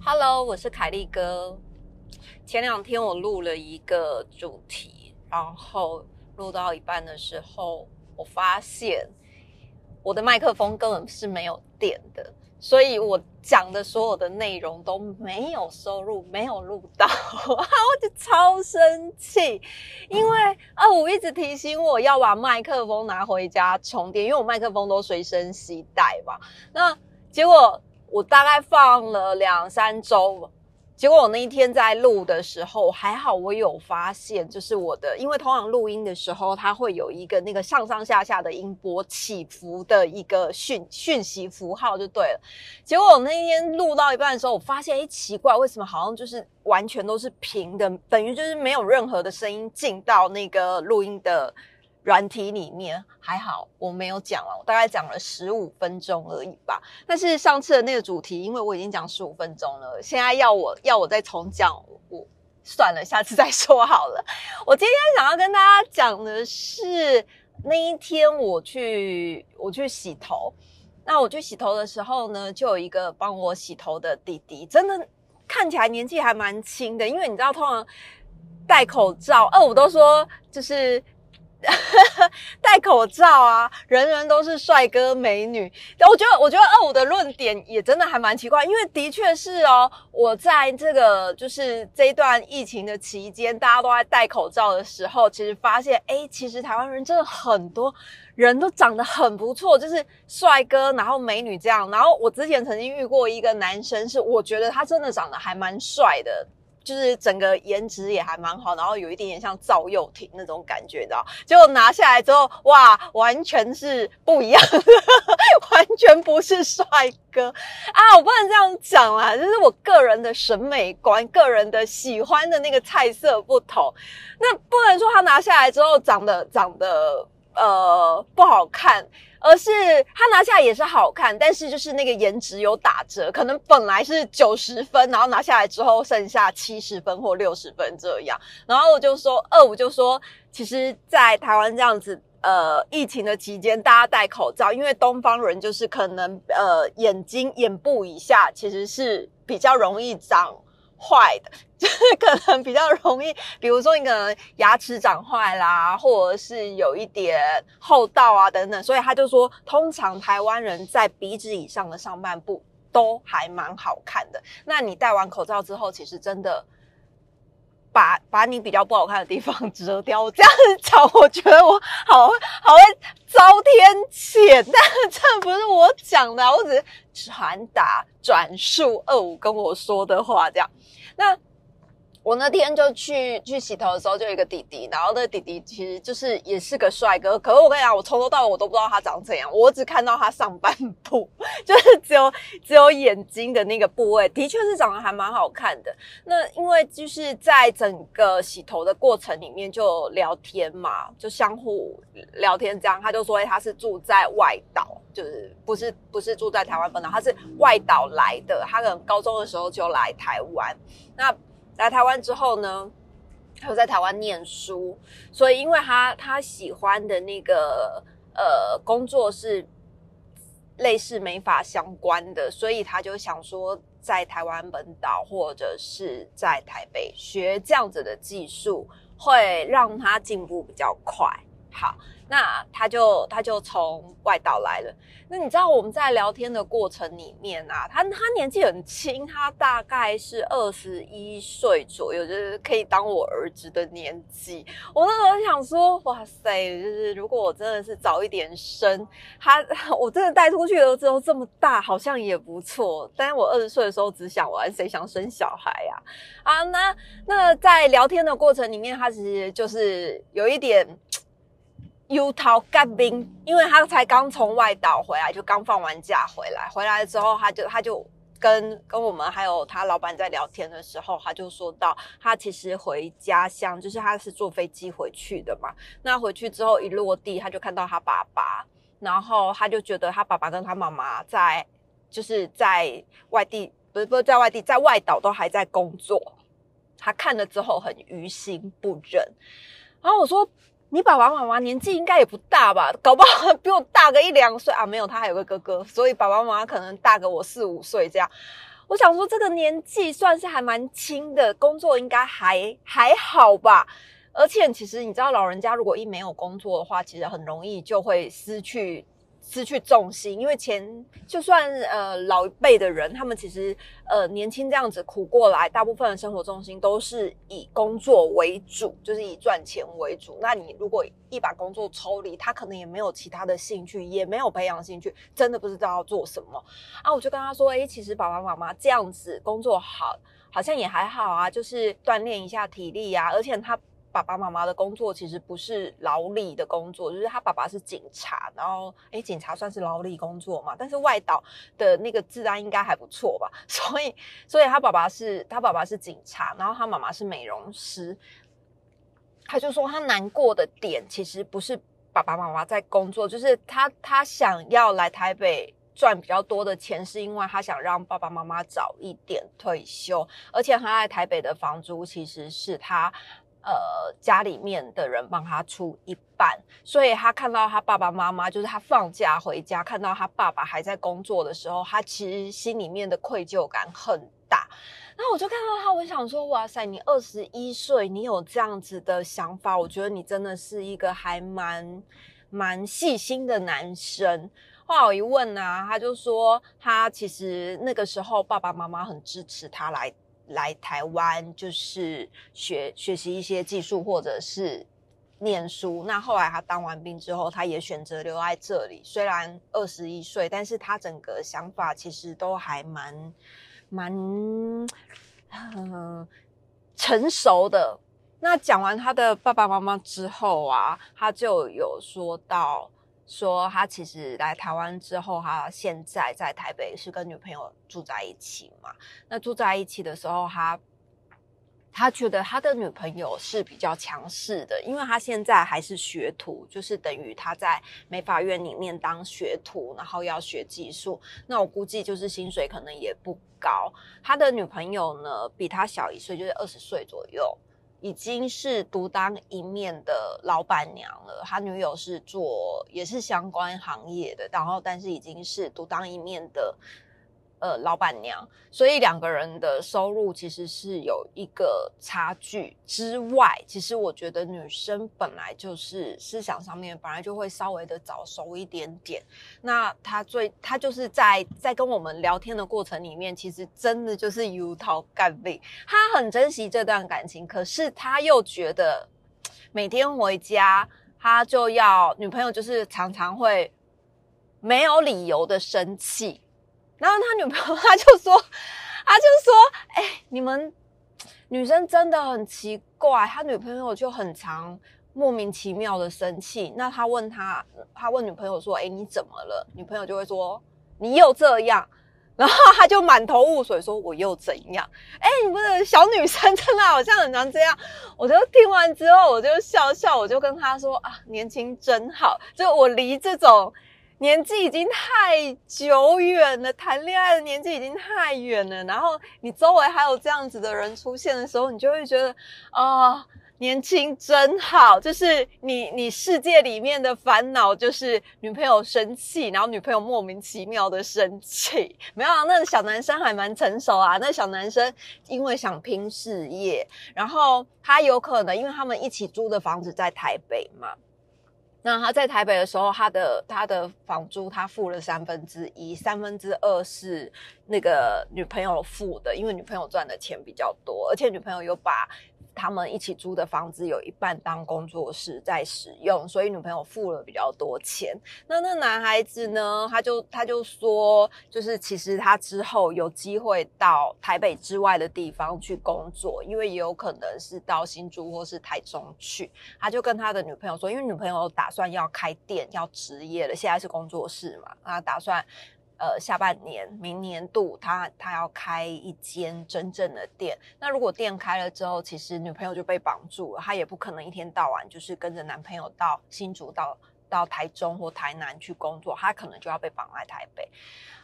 Hello，我是凯利哥。前两天我录了一个主题，然后录到一半的时候，我发现我的麦克风根本是没有电的，所以我讲的所有的内容都没有收入，没有录到，我就超生气，因为啊，我一直提醒我要把麦克风拿回家充电，因为我麦克风都随身携带嘛。那结果我大概放了两三周。结果我那一天在录的时候，还好我有发现，就是我的，因为通常录音的时候，它会有一个那个上上下下的音波起伏的一个讯讯息符号就对了。结果我那一天录到一半的时候，我发现，哎，奇怪，为什么好像就是完全都是平的，等于就是没有任何的声音进到那个录音的。软体里面还好，我没有讲完，我大概讲了十五分钟而已吧。但是上次的那个主题，因为我已经讲十五分钟了，现在要我要我再重讲，我算了，下次再说好了。我今天想要跟大家讲的是那一天我去我去洗头，那我去洗头的时候呢，就有一个帮我洗头的弟弟，真的看起来年纪还蛮轻的，因为你知道，通常戴口罩，二五都说就是。戴口罩啊，人人都是帅哥美女。我觉得，我觉得二五的论点也真的还蛮奇怪，因为的确是哦，我在这个就是这一段疫情的期间，大家都在戴口罩的时候，其实发现，哎，其实台湾人真的很多人都长得很不错，就是帅哥，然后美女这样。然后我之前曾经遇过一个男生，是我觉得他真的长得还蛮帅的。就是整个颜值也还蛮好，然后有一点点像赵又廷那种感觉，你知道？结果拿下来之后，哇，完全是不一样的，完全不是帅哥啊！我不能这样讲啊，这是我个人的审美观，个人的喜欢的那个菜色不同。那不能说他拿下来之后长得长得呃不好看。而是他拿下来也是好看，但是就是那个颜值有打折，可能本来是九十分，然后拿下来之后剩下七十分或六十分这样。然后我就说二五就说，其实，在台湾这样子，呃，疫情的期间，大家戴口罩，因为东方人就是可能呃眼睛眼部以下其实是比较容易长。坏的，就 是可能比较容易，比如说你可能牙齿长坏啦，或者是有一点厚道啊等等，所以他就说，通常台湾人在鼻子以上的上半部都还蛮好看的。那你戴完口罩之后，其实真的把把你比较不好看的地方 遮掉，这样子讲，我觉得我好好会遭天谴，但这不是我讲的，我只是传达转述二五跟我说的话，这样。那我那天就去去洗头的时候，就有一个弟弟，然后那个弟弟其实就是也是个帅哥。可是我跟你讲，我从头到尾我都不知道他长怎样，我只看到他上半部，就是只有只有眼睛的那个部位，的确是长得还蛮好看的。那因为就是在整个洗头的过程里面就聊天嘛，就相互聊天这样。他就说他是住在外岛，就是不是不是住在台湾本岛，他是外岛来的。他可能高中的时候就来台湾，那。来台湾之后呢，他在台湾念书，所以因为他他喜欢的那个呃工作是类似美法相关的，所以他就想说在台湾本岛或者是在台北学这样子的技术，会让他进步比较快。好。那他就他就从外岛来了。那你知道我们在聊天的过程里面啊，他他年纪很轻，他大概是二十一岁左右，就是可以当我儿子的年纪。我那时候想说，哇塞，就是如果我真的是早一点生他，我真的带出去了之后这么大，好像也不错。但是我二十岁的时候只想玩，谁想生小孩呀？啊，那那在聊天的过程里面，他其实就是有一点。U 桃干冰，因为他才刚从外岛回来，就刚放完假回来。回来之后，他就他就跟跟我们还有他老板在聊天的时候，他就说到，他其实回家乡，就是他是坐飞机回去的嘛。那回去之后一落地，他就看到他爸爸，然后他就觉得他爸爸跟他妈妈在就是在外地，不是不是在外地，在外岛都还在工作。他看了之后很于心不忍。然后我说：“你爸爸妈妈年纪应该也不大吧？搞不好比我大个一两岁啊？没有，他还有个哥哥，所以爸爸妈妈可能大个我四五岁这样。我想说，这个年纪算是还蛮轻的，工作应该还还好吧。而且，其实你知道，老人家如果一没有工作的话，其实很容易就会失去。”失去重心，因为前就算呃老一辈的人，他们其实呃年轻这样子苦过来，大部分的生活重心都是以工作为主，就是以赚钱为主。那你如果一把工作抽离，他可能也没有其他的兴趣，也没有培养兴趣，真的不知道要做什么啊！我就跟他说，哎，其实爸爸妈妈这样子工作好，好像也还好啊，就是锻炼一下体力呀，而且他。爸爸妈妈的工作其实不是劳力的工作，就是他爸爸是警察，然后诶，警察算是劳力工作嘛，但是外岛的那个治安应该还不错吧，所以，所以他爸爸是他爸爸是警察，然后他妈妈是美容师，他就说他难过的点其实不是爸爸妈妈在工作，就是他他想要来台北赚比较多的钱，是因为他想让爸爸妈妈早一点退休，而且他在台北的房租其实是他。呃，家里面的人帮他出一半，所以他看到他爸爸妈妈，就是他放假回家看到他爸爸还在工作的时候，他其实心里面的愧疚感很大。那我就看到他，我想说，哇塞，你二十一岁，你有这样子的想法，我觉得你真的是一个还蛮蛮细心的男生。后来我一问呢，他就说，他其实那个时候爸爸妈妈很支持他来。来台湾就是学学习一些技术，或者是念书。那后来他当完兵之后，他也选择留在这里。虽然二十一岁，但是他整个想法其实都还蛮蛮嗯成熟的。那讲完他的爸爸妈妈之后啊，他就有说到。说他其实来台湾之后，他现在在台北是跟女朋友住在一起嘛？那住在一起的时候，他他觉得他的女朋友是比较强势的，因为他现在还是学徒，就是等于他在美法院里面当学徒，然后要学技术。那我估计就是薪水可能也不高。他的女朋友呢，比他小一岁，就是二十岁左右。已经是独当一面的老板娘了。他女友是做也是相关行业的，然后但是已经是独当一面的。呃，老板娘，所以两个人的收入其实是有一个差距之外，其实我觉得女生本来就是思想上面本来就会稍微的早熟一点点。那她最，她就是在在跟我们聊天的过程里面，其实真的就是油桃干贝，她很珍惜这段感情，可是她又觉得每天回家，他就要女朋友就是常常会没有理由的生气。然后他女朋友他就说，他就说，哎，你们女生真的很奇怪。他女朋友就很常莫名其妙的生气。那他问他，他问女朋友说，哎，你怎么了？女朋友就会说，你又这样。然后他就满头雾水，说我又怎样？哎，你不是小女生，真的好像很常这样。我就听完之后，我就笑笑，我就跟他说啊，年轻真好。就我离这种。年纪已经太久远了，谈恋爱的年纪已经太远了。然后你周围还有这样子的人出现的时候，你就会觉得啊，年轻真好。就是你你世界里面的烦恼就是女朋友生气，然后女朋友莫名其妙的生气。没有啊，那小男生还蛮成熟啊。那小男生因为想拼事业，然后他有可能因为他们一起租的房子在台北嘛。那他在台北的时候，他的他的房租他付了三分之一，三分之二是那个女朋友付的，因为女朋友赚的钱比较多，而且女朋友有把。他们一起租的房子有一半当工作室在使用，所以女朋友付了比较多钱。那那男孩子呢？他就他就说，就是其实他之后有机会到台北之外的地方去工作，因为也有可能是到新竹或是台中去。他就跟他的女朋友说，因为女朋友打算要开店要职业了，现在是工作室嘛，他打算。呃，下半年、明年度，他他要开一间真正的店。那如果店开了之后，其实女朋友就被绑住了，他也不可能一天到晚就是跟着男朋友到新竹到到台中或台南去工作，他可能就要被绑在台北。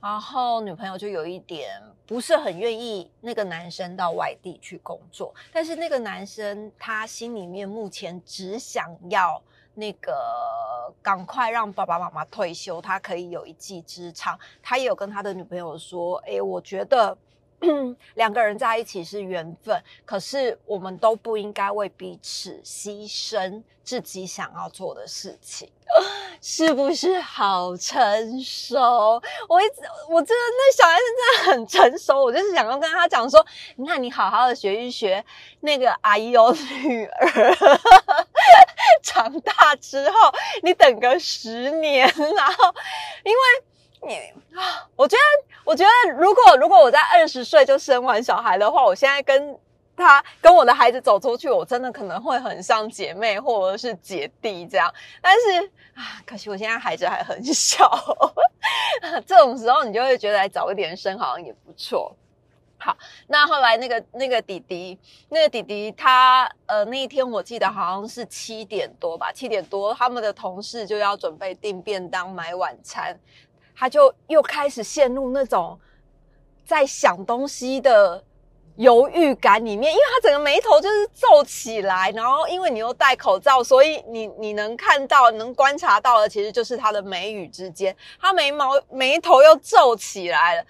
然后女朋友就有一点不是很愿意那个男生到外地去工作，但是那个男生他心里面目前只想要那个赶快让爸爸妈妈退休，他可以有一技之长。他也有跟他的女朋友说：“诶，我觉得。”两个人在一起是缘分，可是我们都不应该为彼此牺牲自己想要做的事情，是不是好成熟？我一直我真的那小孩子真的很成熟，我就是想要跟他讲说，你看你好好的学一学那个阿姨有女儿，长大之后你等个十年，然后因为。你啊，我觉得，我觉得，如果如果我在二十岁就生完小孩的话，我现在跟他跟我的孩子走出去，我真的可能会很像姐妹或者是姐弟这样。但是啊，可惜我现在孩子还很小，这种时候你就会觉得早一点生好像也不错。好，那后来那个那个弟弟，那个弟弟他呃那一天我记得好像是七点多吧，七点多他们的同事就要准备订便当买晚餐。他就又开始陷入那种在想东西的犹豫感里面，因为他整个眉头就是皱起来，然后因为你又戴口罩，所以你你能看到、能观察到的，其实就是他的眉宇之间，他眉毛眉头又皱起来了。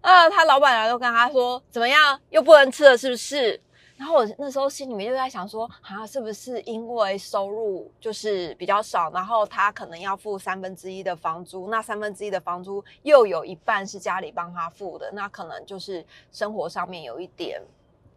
啊，他老板娘就跟他说：“怎么样，又不能吃了，是不是？”然后我那时候心里面就在想说，啊，是不是因为收入就是比较少，然后他可能要付三分之一的房租，那三分之一的房租又有一半是家里帮他付的，那可能就是生活上面有一点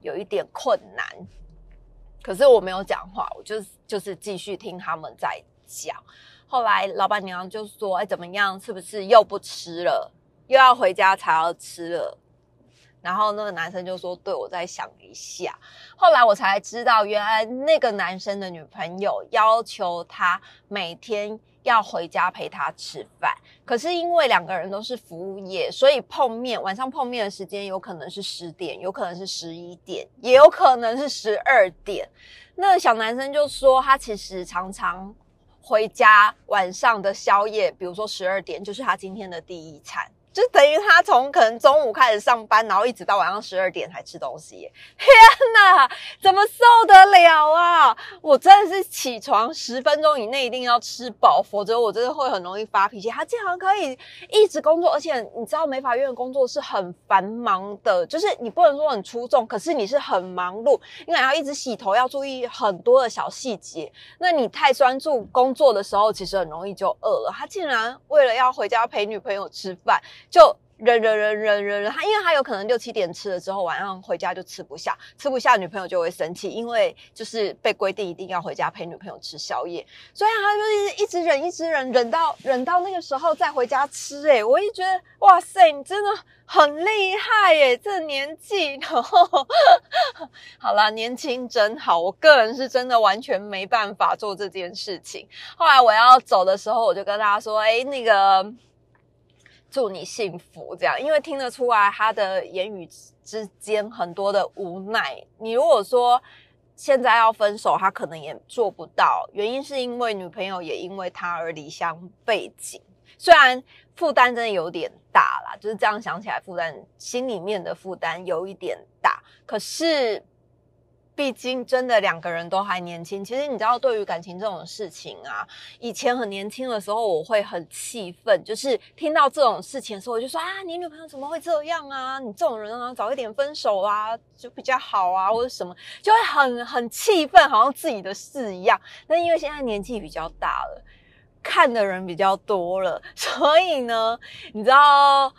有一点困难。可是我没有讲话，我就就是继续听他们在讲。后来老板娘就说，哎，怎么样？是不是又不吃了？又要回家才要吃了？然后那个男生就说：“对我再想一下。”后来我才知道，原来那个男生的女朋友要求他每天要回家陪他吃饭。可是因为两个人都是服务业，所以碰面晚上碰面的时间有可能是十点，有可能是十一点，也有可能是十二点。那小男生就说，他其实常常回家晚上的宵夜，比如说十二点，就是他今天的第一餐。就等于他从可能中午开始上班，然后一直到晚上十二点才吃东西。天哪，怎么受得了啊！我真的是起床十分钟以内一定要吃饱，否则我真的会很容易发脾气。他竟然可以一直工作，而且你知道美法院的工作是很繁忙的，就是你不能说很出众，可是你是很忙碌，因为要一直洗头，要注意很多的小细节。那你太专注工作的时候，其实很容易就饿了。他竟然为了要回家陪女朋友吃饭。就忍忍忍忍忍忍，他因为他有可能六七点吃了之后，晚上回家就吃不下，吃不下女朋友就会生气，因为就是被规定一定要回家陪女朋友吃宵夜，所以他就是一直忍一直忍，忍到忍到那个时候再回家吃。哎，我一觉得哇塞，你真的很厉害耶，这年纪，然后好了，年轻真好。我个人是真的完全没办法做这件事情。后来我要走的时候，我就跟大家说，哎，那个。祝你幸福，这样，因为听得出来他的言语之间很多的无奈。你如果说现在要分手，他可能也做不到，原因是因为女朋友也因为他而离乡背井。虽然负担真的有点大啦，就是这样想起来，负担心里面的负担有一点大，可是。毕竟真的两个人都还年轻，其实你知道，对于感情这种事情啊，以前很年轻的时候，我会很气愤，就是听到这种事情的时候，我就说啊，你女朋友怎么会这样啊？你这种人啊，早一点分手啊，就比较好啊，或者什么，就会很很气愤，好像自己的事一样。那因为现在年纪比较大了，看的人比较多了，所以呢，你知道。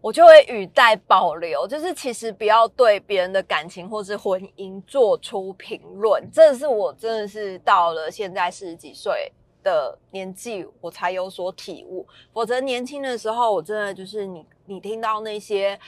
我就会语带保留，就是其实不要对别人的感情或是婚姻做出评论。这是我真的是到了现在四十几岁的年纪，我才有所体悟。否则年轻的时候，我真的就是你，你听到那些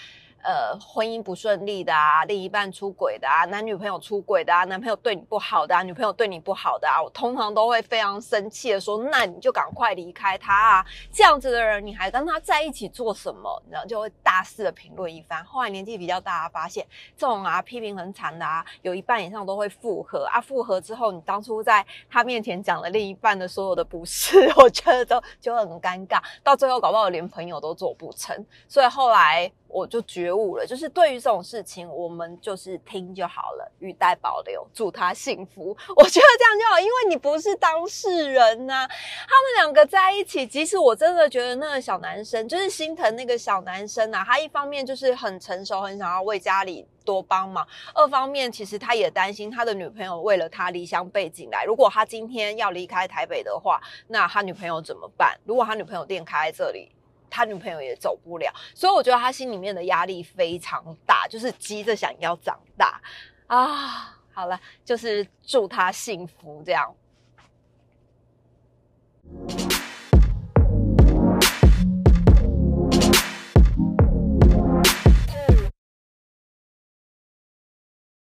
呃，婚姻不顺利的啊，另一半出轨的啊，男女朋友出轨的啊，男朋友对你不好的啊，女朋友对你不好的啊，我通常都会非常生气的说，那你就赶快离开他啊！这样子的人，你还跟他在一起做什么？然后就会大肆的评论一番。后来年纪比较大，发现这种啊批评很惨的啊，有一半以上都会复合啊。复合之后，你当初在他面前讲了另一半的所有的不是，我觉得都就很尴尬，到最后搞不好连朋友都做不成。所以后来。我就觉悟了，就是对于这种事情，我们就是听就好了，语带保留，祝他幸福。我觉得这样就好，因为你不是当事人呐。他们两个在一起，即使我真的觉得那个小男生就是心疼那个小男生啊，他一方面就是很成熟，很想要为家里多帮忙；二方面其实他也担心他的女朋友为了他离乡背井来。如果他今天要离开台北的话，那他女朋友怎么办？如果他女朋友店开在这里？他女朋友也走不了，所以我觉得他心里面的压力非常大，就是急着想要长大啊。好了，就是祝他幸福这样。